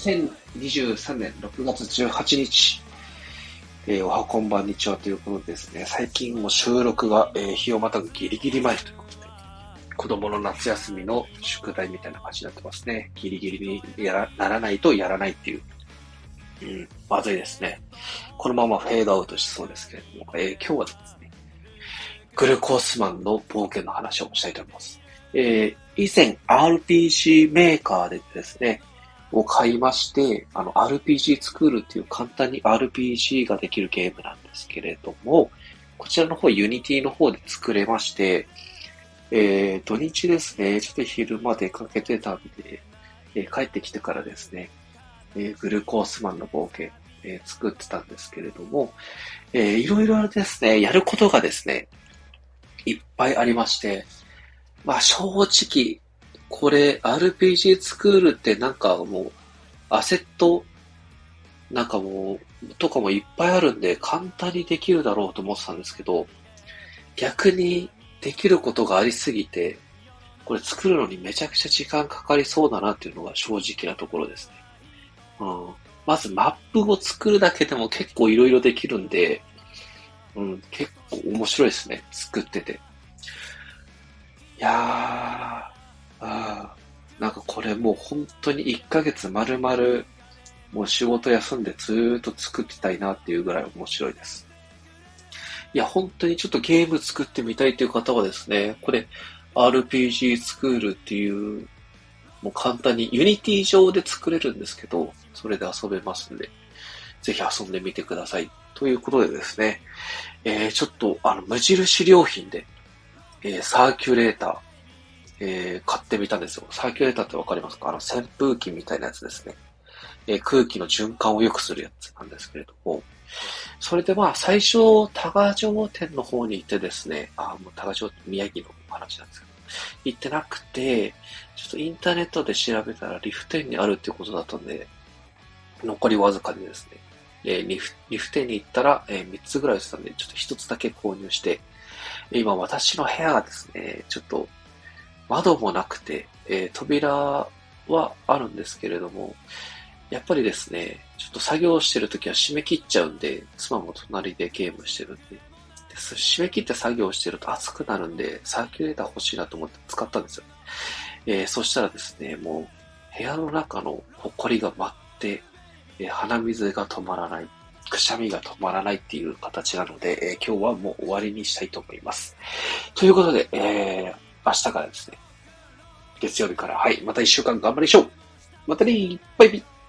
2023年6月18日、えー、おはこんばんにちはということでですね、最近も収録が、えー、日をまたぐギリギリ前ということで、子供の夏休みの宿題みたいな感じになってますね。ギリギリにやらならないとやらないっていう。うん、まずいですね。このままフェードアウトしそうですけれども、えー、今日はですね、グルコースマンの冒険の話をしたいと思います。えー、以前 RPG メーカーでですね、を買いまして、あの、RPG 作るっていう簡単に RPG ができるゲームなんですけれども、こちらの方、Unity の方で作れまして、えー、土日ですね、ちょっと昼間出かけてたんで、えー、帰ってきてからですね、えー、グルコースマンの冒険、えー、作ってたんですけれども、えー、いろいろですね、やることがですね、いっぱいありまして、まあ正直、これ RPG 作るってなんかもう、アセットなんかもう、とかもいっぱいあるんで簡単にできるだろうと思ってたんですけど、逆にできることがありすぎて、これ作るのにめちゃくちゃ時間かかりそうだなっていうのが正直なところですね。うん。まずマップを作るだけでも結構いろいろできるんで、うん、結構面白いですね。作ってて。いやー、これもう本当に1ヶ月丸々もう仕事休んでずーっと作ってたいなっていうぐらい面白いです。いや、本当にちょっとゲーム作ってみたいという方はですね、これ RPG スクールっていう、もう簡単に Unity 上で作れるんですけど、それで遊べますんで、ぜひ遊んでみてください。ということでですね、えー、ちょっとあの無印良品で、えー、サーキュレーター、えー、買ってみたんですよ。サーキュレーターってわかりますか？あの扇風機みたいなやつですね。えー、空気の循環を良くするやつなんですけれども、それでまあ最初、多賀城店の方に行ってですね、あ、もう多賀城宮城の話なんですけど、行ってなくて、ちょっとインターネットで調べたらリフ店にあるっていうことだったんで、残りわずかでですね、えー、リフリフ店に行ったら、えー、3つぐらいしたんで、ちょっと1つだけ購入して、今私の部屋がですね、ちょっと窓もなくて、えー、扉はあるんですけれども、やっぱりですね、ちょっと作業してるときは締め切っちゃうんで、妻も隣でゲームしてるんで、で締め切って作業してると暑くなるんで、サーキュレーター欲しいなと思って使ったんですよ。えー、そしたらですね、もう部屋の中の埃が舞って、えー、鼻水が止まらない、くしゃみが止まらないっていう形なので、えー、今日はもう終わりにしたいと思います。ということで、えー、明日からですね、月曜日から、はい、また一週間頑張りましょう。またねバイビー。